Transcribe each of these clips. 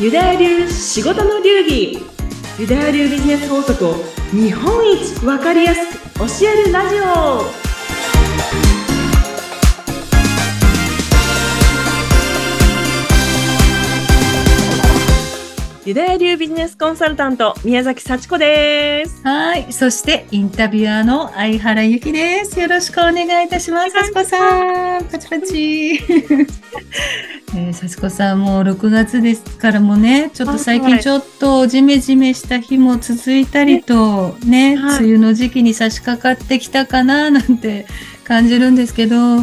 ユダヤ流仕事の流儀。ユダヤ流ビジネス法則を日本一分かりやすく教えるラジオ。ユダヤ流ビジネスコンサルタント、宮崎幸子です。はい。そして、インタビュアーの相原由紀です。よろしくお願いいたします。幸子さん。パチパチ。えー、幸子さん、もう6月ですからもね、ちょっと最近ちょっとジメジメした日も続いたりと、ね、はい、梅雨の時期に差し掛かってきたかな、なんて 感じるんですけど、は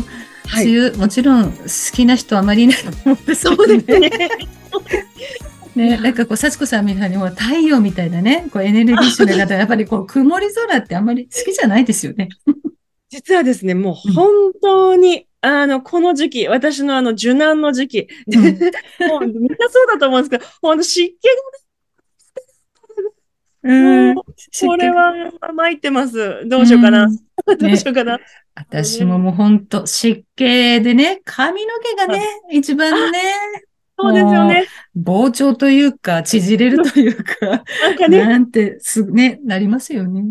い、梅雨、もちろん好きな人あまりいないと思うんですけどね。そうですね。ね、なんかこう、幸子さんみたいにもう太陽みたいなね、こうエネルギッシュな方、やっぱりこう、曇り空ってあんまり好きじゃないですよね。実はですね、もう本当に、うん、あの、この時期、私のあの、受難の時期、うん、もうみんなそうだと思うんですけど、ほんと湿気がね、うん、これは参ってます。どうしようかな。どうしようかな。私ももう本当湿気でね、髪の毛がね、一番ね、そうですよね。膨張というか、縮れるというか、なんかね、なんて、す、ね、なりますよね。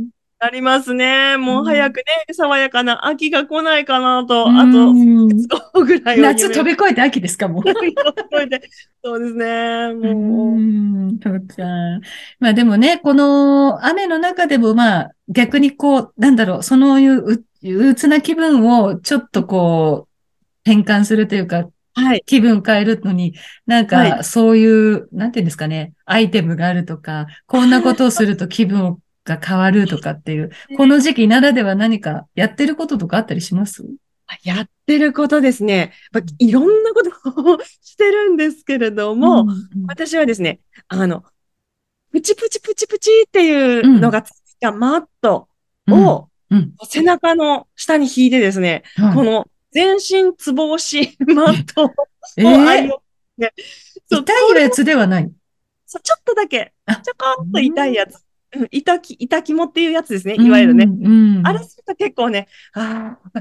なりますね。もう早くね、うん、爽やかな秋が来ないかなと、あと、そうぐらい夏飛び越えて秋ですか、もう。飛び越えて。そうですね。もう。うそうか。まあでもね、この雨の中でもまあ、逆にこう、なんだろう、そのいうう、ううつな気分をちょっとこう、変換するというか、はい。気分変えるのに、なんか、そういう、はい、なんていうんですかね、アイテムがあるとか、こんなことをすると気分が変わるとかっていう、この時期ならでは何かやってることとかあったりします？やってることですね。いろんなことをしてるんですけれども、うんうん、私はですね、あの、プチプチプチプチっていうのがついたマットを、背中の下に引いてですね、この全身つぼ押しマットを愛用ね。痛いやつではないそう、ちょっとだけ、ちょこっと痛いやつ。うん、痛き、痛きもっていうやつですね。いわゆるね。うんうん、あれすると結構ね、ああ、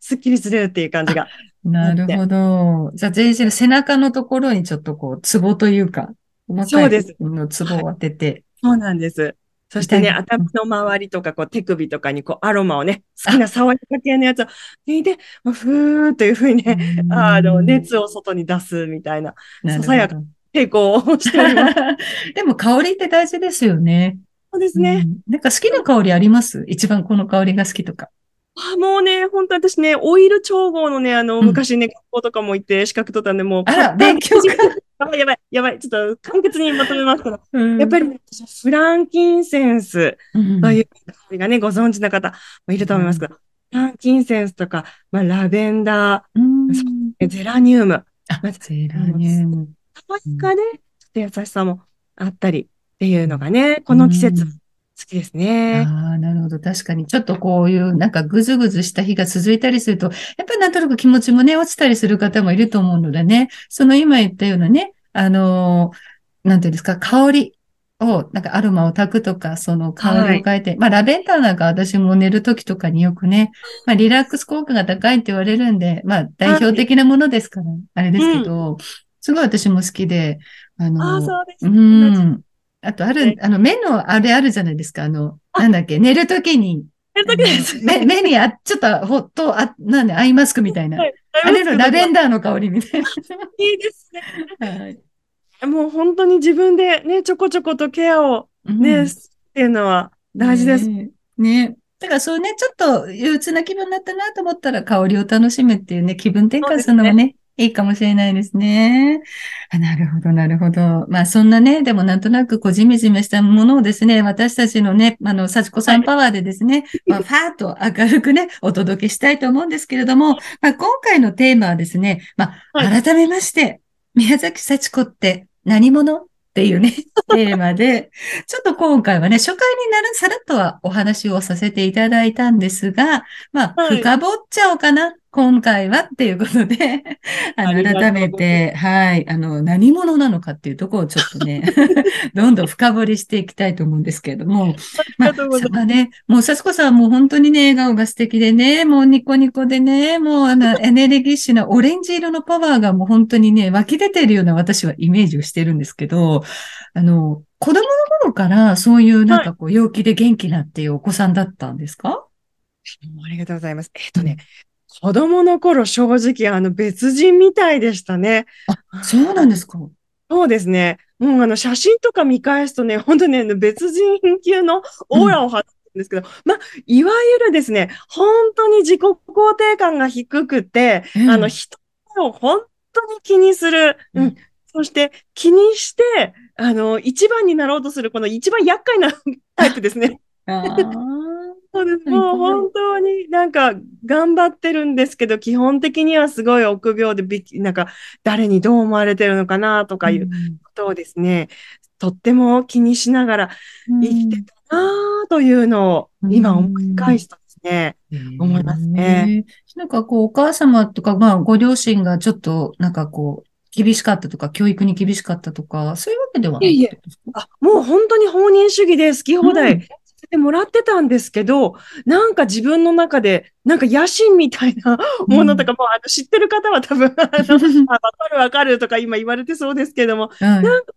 すっきりするっていう感じが。なるほど。じゃあ全身の背中のところにちょっとこう、ツボというか、そうです。のツボを当てて、はい。そうなんです。そしてね、頭の周りとか、こう、手首とかに、こう、アロマをね、好きな爽やか系のやつを抜いて、ふーというふうにね、あの、熱を外に出すみたいな、ささやか抵抗をしております。でも、香りって大事ですよね。そうですね、うん。なんか好きな香りあります？一番この香りが好きとか。あもうね、本当私ね、オイル調合のね、あの、昔ね、学校とかも行って資格取ったんで、もう、あら、勉強が。やばい、やばい、やばい。ちょっと簡潔にまとめますから。うん、やっぱり、ね、フランキンセンスという香りがね、ご存知の方もいると思いますけど、フランキンセンスとか、まあ、ラベンダー、うん、ゼラニウム。あ、ゼラニウム。爽やかで、ちょっと優しさもあったりっていうのがね、この季節。好きですね。ああ、なるほど。確かに、ちょっとこういう、なんかぐずぐずした日が続いたりすると、やっぱりなんとなく気持ちもね、落ちたりする方もいると思うのでね、その今言ったようなね、あのー、なんていうんですか、香りを、なんかアロマを炊くとか、その香りを変えて、はい、まあラベンダーなんか私も寝るときとかによくね、まあリラックス効果が高いって言われるんで、まあ代表的なものですから、あれですけど、うん、すごい私も好きで、あのー、あそうです、ね、うん。あと、ある、あの、目のあれあるじゃないですか。あの、なんだっけ、寝るときに。寝るときです、目、目にあ、ちょっと、ほっと、あ、なんで、アイマスクみたいな。はい、あれのラベンダーの香りみたいな。いいですね。はい。もう本当に自分でね、ちょこちょことケアをね、うん、っていうのは大事です。ね。ねだからそうね、ちょっと憂鬱な気分になったなと思ったら香りを楽しむっていうね、気分転換するのもね、いいかもしれないですね。あなるほど、なるほど。まあ、そんなね、でもなんとなくこう、じめじめしたものをですね、私たちのね、あの、幸子さんパワーでですね、はい、まあ、ファーと明るくね、お届けしたいと思うんですけれども、まあ、今回のテーマはですね、まあ、改めまして、宮崎幸子って何者？っていうね、テーマで、ちょっと今回はね、初回になる、さらっとはお話をさせていただいたんですが、まあ、深掘っちゃおうかな。今回はっていうことで、あの、改めて、はい、あの、何者なのかっていうところをちょっとね、どんどん深掘りしていきたいと思うんですけれども、まあ、そまね、もう、さすこさんもう本当にね、笑顔が素敵でね、もうニコニコでね、もうあの、エネルギッシュなオレンジ色のパワーがもう本当にね、湧き出てるような私はイメージをしてるんですけど、あの、子供の頃からそういうなんかこう、陽気で元気なっていうお子さんだったんですか、ありがとうございます。えっ、とね、子供の頃、正直、あの、別人みたいでしたね。あ、そうなんですか。そうですね。もう、あの、写真とか見返すとね、本当ね、別人級のオーラを発するんですけど、うん、まあ、いわゆるですね、本当に自己肯定感が低くて、うん、あの、人を本当に気にする。うん。そして気にして、あの、一番になろうとする、この一番厄介なタイプですね。そうです。もう本当になんか頑張ってるんですけど、基本的にはすごい臆病でびなんか誰にどう思われてるのかなとかいうことをですね、とっても気にしながら生きてたなというのを今思い返すとですね、思いますね。なんかこうお母様とか、まあご両親がちょっとなんかこう、厳しかったとか、教育に厳しかったとか、そういうわけではないいえあもう本当に放任主義で好き放題てもらってたんですけど、なんか自分の中で、なんか野心みたいなものとか、もうあの知ってる方は多分、あの、わかるわかるとか今言われてそうですけども、なんか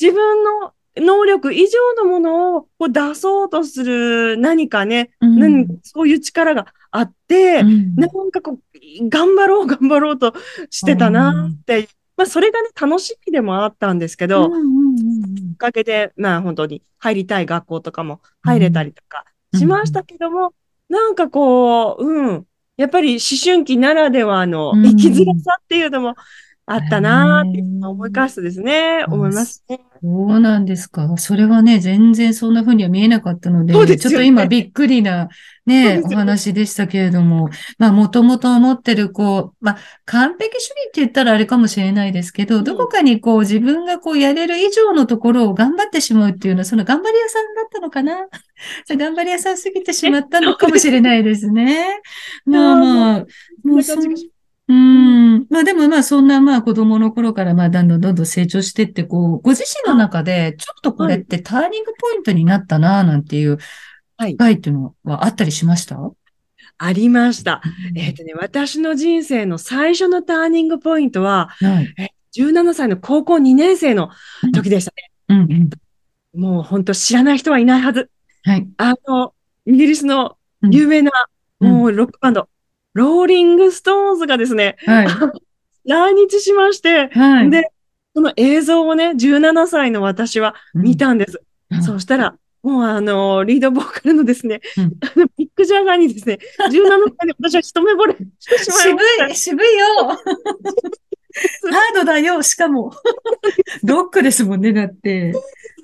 自分の能力以上のものをこう出そうとする何かね、うん、そういう力があって、うん、なんかこう、頑張ろう頑張ろうとしてたなってまあ、それがね、楽しみでもあったんですけど、おかげで、まあ、本当に入りたい学校とかも入れたりとかしましたけども、なんかこう、うん、やっぱり思春期ならではの生きづらさっていうのもあったなって思い返すとですね、思いますね。そうなんですか。それはね、全然そんな風には見えなかったので、でね、ちょっと今びっくりなね、お話でしたけれども、まあ、もともと思ってる、こう、まあ、完璧主義って言ったらあれかもしれないですけど、どこかにこう、自分がこう、やれる以上のところを頑張ってしまうっていうのは、その頑張り屋さんだったのかな？頑張り屋さんすぎてしまったのかもしれないですね。まあまあ、もうそうん。まあでもまあそんなまあ子供の頃からまあどんどんどんどん成長してってこう、ご自身の中でちょっとこれってターニングポイントになったななんていう機会っていうのはあったりしました、ありました。えっ、ー、とね、私の人生の最初のターニングポイントは、はい、え17歳の高校2年生の時でしたね。うんうん。うん、もう本当知らない人はいないはず。はい、あの、イギリスの有名な、うん、もうロックバンド、ローリングストーンズがですね、はい、来日しまして、はい、で、その映像をね、17歳の私は見たんです。うん、そしたら、もうあの、リードボーカルのですね、うん、あのビッグジャガーにですね、17歳で私は一目惚れしてしまいました。渋い、渋いよ ハードだよ、しかも。ロックですもんね、だって。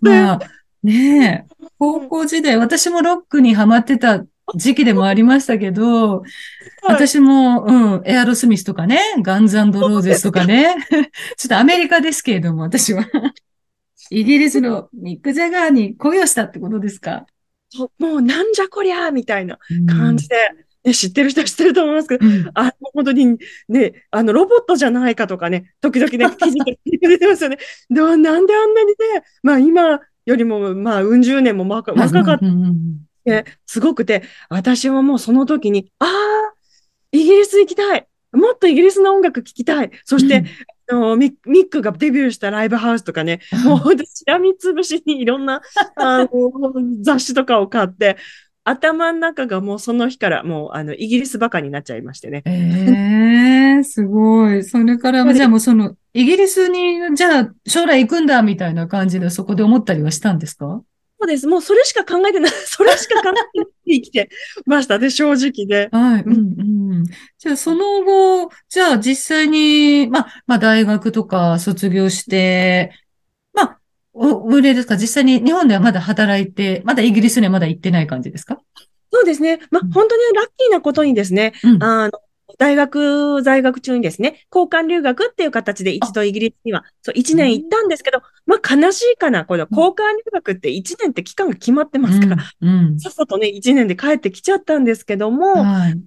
まあ、ねえ、高校時代、私もロックにハマってた時期でもありましたけど、私も、うん、エアロスミスとかね、ガンズローゼスとかね、ちょっとアメリカですけれども、私は。イギリスのミック・ジャガーに恋をしたってことですか？もうなんじゃこりゃみたいな感じで、ね、知ってる人は知ってると思いますけど、うん、あ本当にね、あの、ロボットじゃないかとかね、時々ね、記事で出てますよね。なんであんなにね、まあ今よりも、まあ、うん十年も若かった。すごくて、私はもうその時に、ああ、イギリス行きたい。もっとイギリスの音楽聴きたい。そして、うん、あのミックがデビューしたライブハウスとかね、もうしらみつぶしにいろんなあの 雑誌とかを買って、頭の中がもうその日からもうあのイギリスバカになっちゃいましてね。ええー、すごい。それからじゃあもうそのイギリスにじゃあ将来行くんだみたいな感じでそこで思ったりはしたんですか？そうです。もうそれしか考えてない。それしか考えてない生きてましたね、正直で。はい。うんうん。じゃあその後、じゃあ実際に、まあ、まあ大学とか卒業して、まあ、お、売れですか実際に日本ではまだ働いて、まだイギリスにはまだ行ってない感じですか？そうですね。まあ、本当にラッキーなことにですね、うん、あの、大学在学中にですね、交換留学っていう形で一度イギリスには、そう、一年行ったんですけど、まあ悲しいかな、この交換留学って一年って期間が決まってますから、うんうん、さっさとね、一年で帰ってきちゃったんですけども、はい、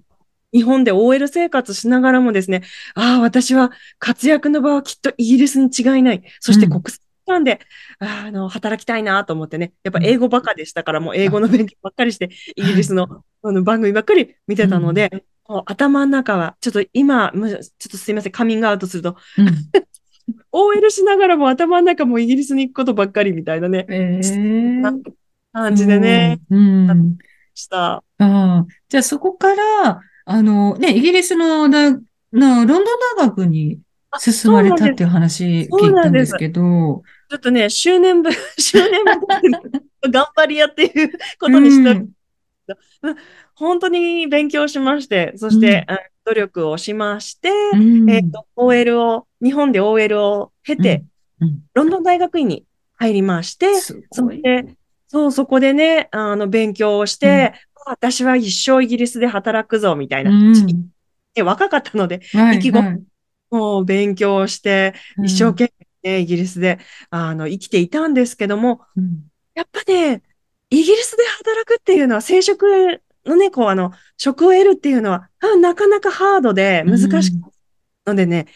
日本で OL 生活しながらもですね、ああ、私は活躍の場はきっとイギリスに違いない。そして国際機関で、あの、働きたいなと思ってね、やっぱ英語ばかでしたから、もう英語の勉強ばっかりして、イギリスのあの番組ばっかり見てたので、もう頭の中は、ちょっと今、むちょっとすいません、カミングアウトすると、うん。OL しながらも頭の中もイギリスに行くことばっかりみたいなね、え。ー感じでね、うん。うん。した。ああ、じゃあそこから、あの、ね、イギリスの大、のロンドン大学に進まれたっていう話聞いたんですけど、ちょっとね、執念分、執念分、頑張り屋っていうことにした。うん本当に勉強しまして、そして、あ努力をしまして、うん。えっ、と、OL を、日本で OL を経て、うん。ロンドン大学院に入りまして。そして、そう、そこでね、あの、勉強をして、私は一生イギリスで働くぞ、みたいな。うん。で若かったので、はい意気込みはい。もう勉強して、うん。一生懸命ね、イギリスで、あの、生きていたんですけども、うん。やっぱね、イギリスで働くっていうのは、生殖のね、こう、あの、職を得るっていうのは、あなかなかハードで難しく、のでね、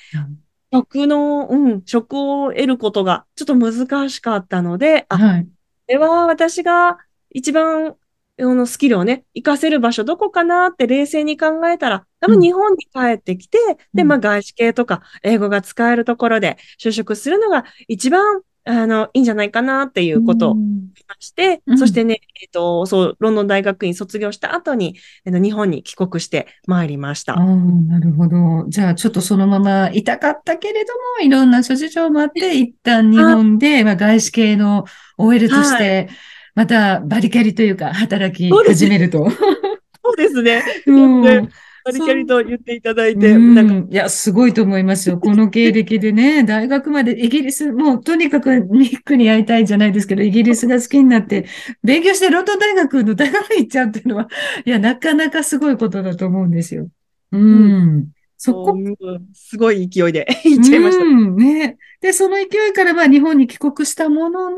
職の、うん、職を得ることがちょっと難しかったので、あ、こはい。れは私が一番、あの、スキルをね、活かせる場所どこかなって冷静に考えたら、多分日本に帰ってきて、で、うん。まあ外資系とか英語が使えるところで就職するのが一番、あの、いいんじゃないかなっていうことをうんして、うんそしてね、えっと、そう、ロンドン大学院卒業した後に、あの日本に帰国してまいりました。なるほど。じゃあ、ちょっとそのままいたかったけれども、いろんな諸事情もあって、一旦日本で、まあ、外資系の OL として、またバリキャリというか、働き始めると。そうですね。うんでバリキャリと言っていただいて、うんなんか、いや、すごいと思いますよ。この経歴でね、大学までイギリス、もうとにかくニックに会いたいじゃないですけど、イギリスが好きになって、勉強してロンドン大学の大学に行っちゃうっていうのは、いや、なかなかすごいことだと思うんですよ。うん。そこうんすごい勢いで 行っちゃいました。うん、ね。で、その勢いからまあ日本に帰国したものの、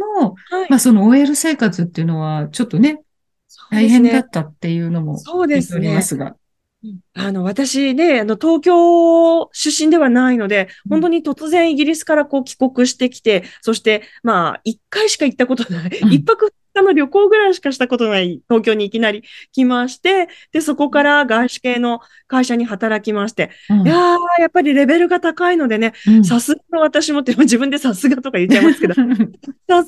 はいまあその OL 生活っていうのはちょっとね、大変だったっていうのもそうです聞いておりまね。すが。あの、私ね、あの、東京出身ではないので、うん。本当に突然イギリスからこう帰国してきて、そして、まあ、一回しか行ったことない、うん。一泊二日の旅行ぐらいしかしたことない東京にいきなり来まして、で、そこから外資系の会社に働きまして、うん。いやー、やっぱりレベルが高いのでね、うん。さすがの私もって、自分でさすがとか言っちゃいますけど、さすがの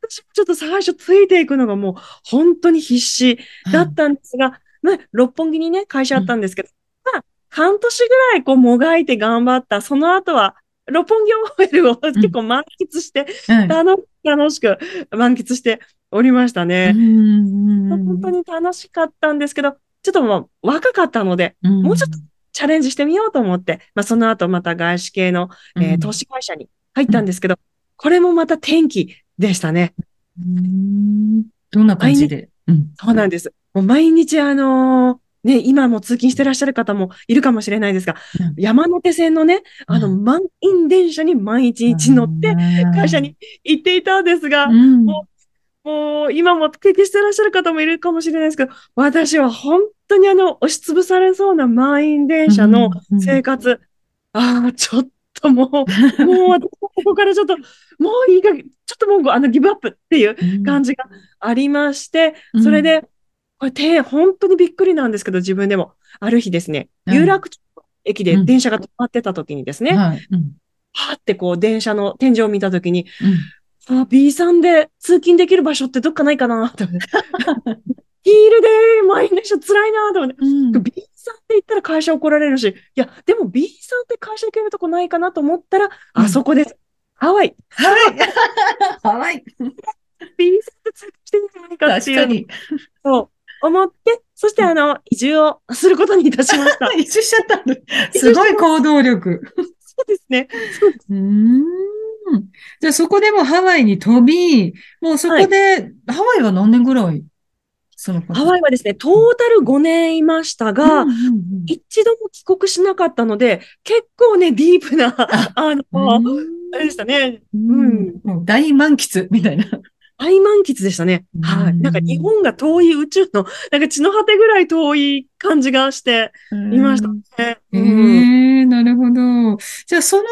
私もちょっと最初ついていくのがもう本当に必死だったんですが、まあ、六本木にね、会社あったんですけど、まあ、半年ぐらいこうもがいて頑張った、その後は、六本木 OL を結構満喫して、はい楽楽しく満喫しておりましたね。うん本当に楽しかったんですけど、ちょっともう若かったので、もうちょっとチャレンジしてみようと思って、まあ、その後また外資系の、えー投資会社に入ったんですけど、これもまた転機でしたね。うん。どんな感じで？うん。そうなんです。もう毎日あのーね、今も通勤してらっしゃる方もいるかもしれないですが、うん。山手線のね、あの、う満員電車に毎日乗って会社に行っていたんですが、うん。ももう今も経験してらっしゃる方もいるかもしれないですけど、私は本当にあの、押しつぶされそうな満員電車のうん。生活、ああ、ちょっともう、もう私ここからちょっと、もういいか、ちょっともうあの、ギブアップっていう感じがありまして、うん。それで、これて、本当にびっくりなんですけど、自分でも。ある日ですね、うん有楽町の駅でうん電車が止まってた時にですね、はいうんはーってこう電車の天井を見た時に、うんあ、B さんで通勤できる場所ってどっかないかなと思って。ヒールで満員電車辛いなと思って。うん B さんって言ったら会社怒られるし、いや、でも B さんって会社行けるとこないかなと思ったら、うんあそこです。ハワイ。はい。はい。B さんって通勤していいんじゃないかっていう確かに。そう思って、そしてあの、移住をすることにいたしました。一緒しちゃったんだ。すごい行動力。そうですね。そうですうーん。じゃあそこでもハワイに飛び、もうそこで、ハワイは何年ぐらい？そのハワイはですね、トータル5年いましたが、うんうんうん一度も帰国しなかったので、結構ね、ディープな、あの、うんあれでしたね。うんもう大満喫みたいな。大満喫でしたね。はい。なんか日本が遠い宇宙の、なんか地の果てぐらい遠い感じがしていましたね。ええー、なるほど。じゃあそのハ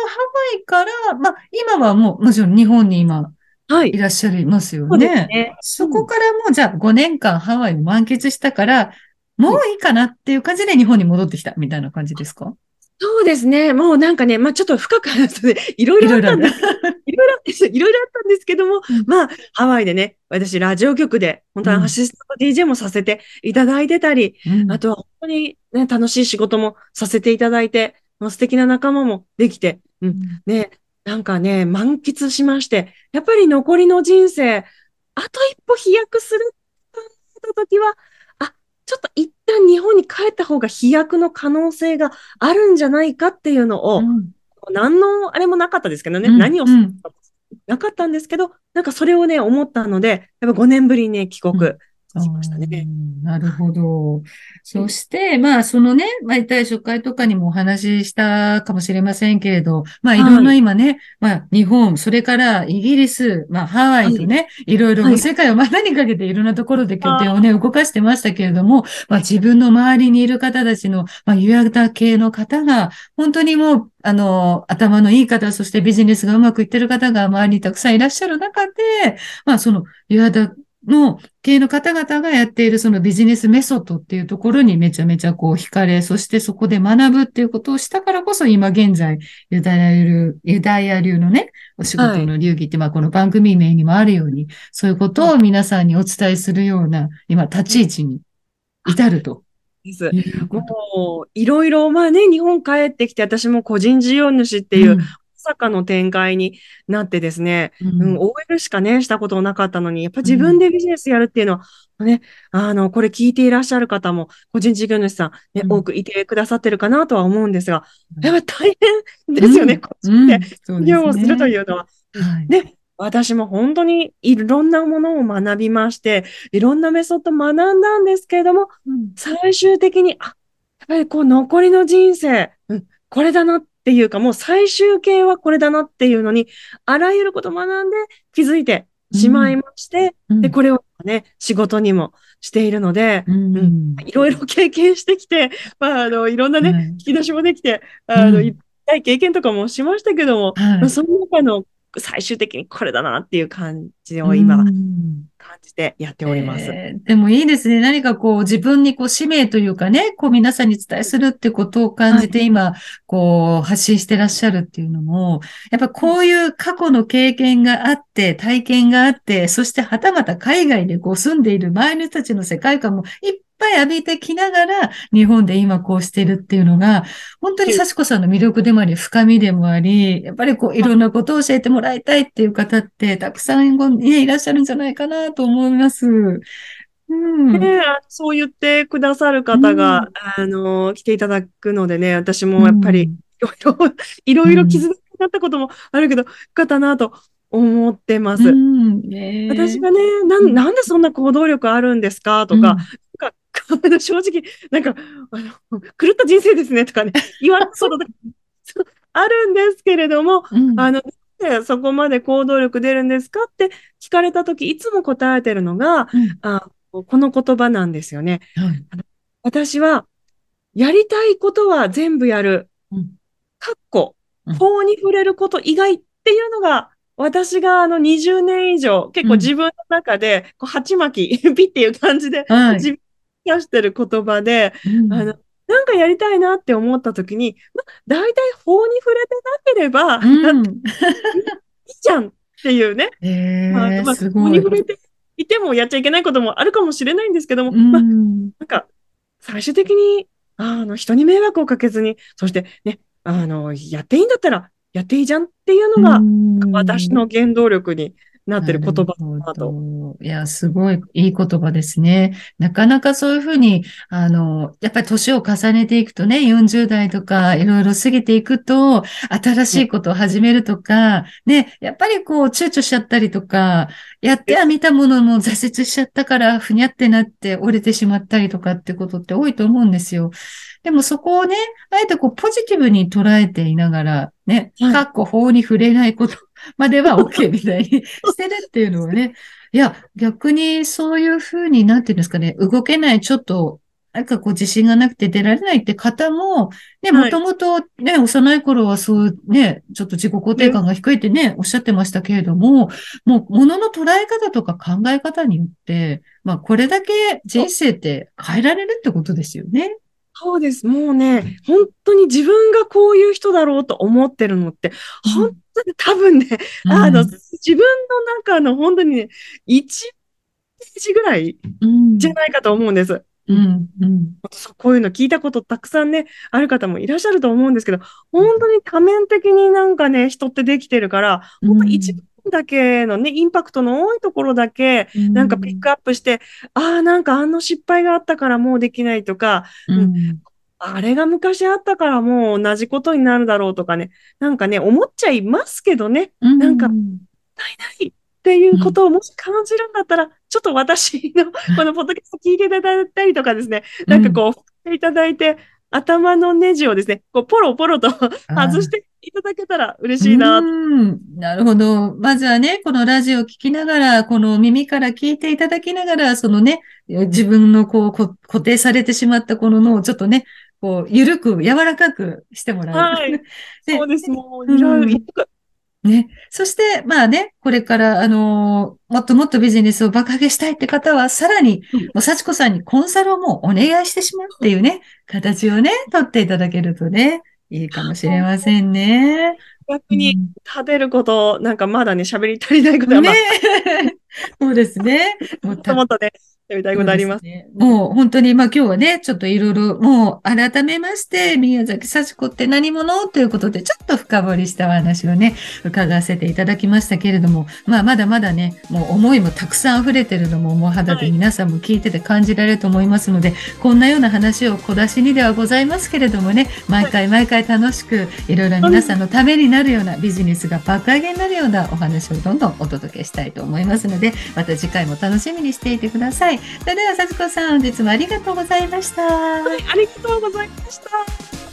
ワイから、まあ今はもうもちろん日本に今はい。いらっしゃいますよね。そねそこからもうじゃあ5年間ハワイを満喫したから、もういいかなっていう感じで日本に戻ってきたみたいな感じですか？そうですね。もうなんかね、まあちょっと深く話すとね、いろいろあったんです。いろいろ、いろいろあったんですけども、うん、まあハワイでね、私ラジオ局で本当はアシスタント DJ もさせていただいてたり、うん、あとは本当にね、楽しい仕事もさせていただいて、もう素敵な仲間もできて、うん、ね、なんかね、満喫しまして、やっぱり残りの人生、あと一歩飛躍すると時は、ちょっと一旦日本に帰った方が飛躍の可能性があるんじゃないかっていうのを、うん、何のあれもなかったですけどね、うん、何をなかったんですけど、なんかそれをね、思ったので、やっぱ5年ぶりにね、帰国しましたね。なるほど。そして、まあ、そのね、まあ、一初回とかにもお話ししたかもしれませんけれど、まあ、いろんな今ね、はい、まあ、日本、それからイギリス、まあ、ハワイとね、はい、いろいろ世界を股にかけていろんなところで拠点をね、動かしてましたけれども、まあ、自分の周りにいる方たちの、まあ、ユアタ系の方が、本当にもう、あの、頭のいい方、そしてビジネスがうまくいってる方が周りにたくさんいらっしゃる中で、まあ、その、ユアタの経営の方々がやっているそのビジネスメソッドっていうところにめちゃめちゃこう惹かれ、そしてそこで学ぶっていうことをしたからこそ今現在ユダヤ流、ユダヤ流のね、お仕事の流儀って、まあこの番組名にもあるように、そういうことを皆さんにお伝えするような今立ち位置に至ると。です。もう、いろいろ、まあね、日本帰ってきて、私も個人事業主っていうさかの展開になってですね、うん、うん、OL しかね、したことなかったのに、やっぱ自分でビジネスやるっていうのは、ね、あの、これ聞いていらっしゃる方も、個人事業主さん、ね、うん、多くいてくださってるかなとは思うんですが、やっぱ大変ですよね、こっちで事業をするというのは。はい、で、私も本当にいろんなものを学びまして、いろんなメソッド学んだんですけれども、うん、最終的に、あ、やっぱりこう残りの人生、うん、これだなっっていうか、もう最終形はこれだなっていうのに、あらゆることを学んで気づいてしまいまして、うん、で、これをね、仕事にもしているので、うん、うん、いろいろ経験してきて、まあ、あの、いろんなね、引き出しもできて、あの、いっぱい経験とかもしましたけども、はい、その中の最終的にこれだなっていう感じを今、感じてやっております。えー、でもいいですね。何かこう自分にこう使命というかね、こう皆さんに伝えするってことを感じて今、こう発信してらっしゃるっていうのも、やっぱこういう過去の経験があって、体験があって、そしてはたまた海外でこう住んでいる周りの人たちの世界観もいっぱい浴びてきながら、日本で今こうしてるっていうのが、本当に幸子さんの魅力でもあり、深みでもあり、やっぱりこう、い。ろんなことを教えてもらいたいっていう方って、たくさん、ね、いらっしゃるんじゃないかなと思います。うん、ね、そう言ってくださる方が、うん、あの、来ていただくのでね、私もやっぱり、いろいろ、いろいろ傷つになったこともあるけど、よかったなと思ってます。うん。え。ー、私がねな、なんでそんな行動力あるんですかとか、正直、なんか、あの、狂った人生ですねとかね、言われそうだ あるんですけれども、うん、あの、そこまで行動力出るんですかって聞かれたとき、いつも答えてるのが、うん、あこの言葉なんですよね。私は、やりたいことは全部やる。かっこ、法に触れること以外っていうのが、私があの20年以上、結構自分の中で、こう、鉢巻き、ピっていう感じで、はい、自分出してる言葉で、うん、あの、なんかやりたいなって思った時に、ま、大体法に触れてなければ、うん、いいじゃんっていうね。えー、まあ、まあ、法に触れていてもやっちゃいけないこともあるかもしれないんですけども、うん、まあ、なんか、最終的に、あの、人に迷惑をかけずに、そしてね、あの、やっていいんだったら、やっていいじゃんっていうのが、私の原動力になってる言葉だと。いや、すごいいい言葉ですね。なかなかそういうふうに、あの、やっぱり年を重ねていくとね、40代とかいろいろ過ぎていくと、新しいことを始めるとか、ね、やっぱりこう躊躇しちゃったりとか、やっては見たものも挫折しちゃったから、ふにゃってなって折れてしまったりとかってことって多いと思うんですよ。でもそこをね、あえてこうポジティブに捉えていながら、ね、かっこ法に触れないことまでは OK みたいに してるっていうのはね、いや、逆にそういうふうになんていうんですかね、動けない、ちょっと、なんかこう自信がなくて出られないって方も、ね、もともとね、幼い頃はそうね、ちょっと自己肯定感が低いってね、おっしゃってましたけれども、もう物の捉え方とか考え方によって、まあこれだけ人生って変えられるってことですよね。そうです。もうね、本当に自分がこういう人だろうと思ってるのって、本当に多分ね、うん、あの、自分の中の本当にね、1ページぐらいじゃないかと思うんです。うんうん、こういうの聞いたことたくさんね、ある方もいらっしゃると思うんですけど、本当に多面的になんかね、人ってできてるから、本当一部だけのね、インパクトの多いところだけ、なんかピックアップして、うん、ああ、なんかあの失敗があったからもうできないとか、うん、あれが昔あったからもう同じことになるだろうとかね、なんかね、思っちゃいますけどね、うん、なんか、ないないっていうことをもし感じるんだったら、ちょっと私のこのポッドキャスト聞いていただいたりとかですね、なんかこう、いただいて、頭のネジをですね、こうポロポロと外していただけたら嬉しいな。なるほど。まずはね、このラジオを聞きながら、この耳から聞いていただきながら、そのね、自分のこう固定されてしまったこの脳をちょっとね、こう、ゆるく、柔らかくしてもらう。はい。そうです。もう、いろいろ、ね。そして、まあね、これから、あのー、もっともっとビジネスを爆上げしたいって方は、さらに、もう、幸子さんにコンサルをもうお願いしてしまうっていうね、形をね、取っていただけるとね、いいかもしれませんね。逆に食べること、なんかまだね、喋り足りないことは、まあ、ね。そうですね。もっともっとね、やりたいことあります。ね、もう本当に、まあ今日はね、ちょっといろいろ、もう改めまして、宮崎幸子って何者ということで、ちょっと深掘りしたお話をね、伺わせていただきましたけれども、まあまだまだね、もう思いもたくさん溢れてるのも、もう肌で皆さんも聞いてて感じられると思いますので、はい、こんなような話を小出しにではございますけれどもね、毎回毎回楽しく、いろいろ皆さんのためになるようなビジネスが爆上げになるようなお話をどんどんお届けしたいと思いますので、また次回も楽しみにしていてください。それでは、幸子さん、本日もありがとうございました。はい、ありがとうございました。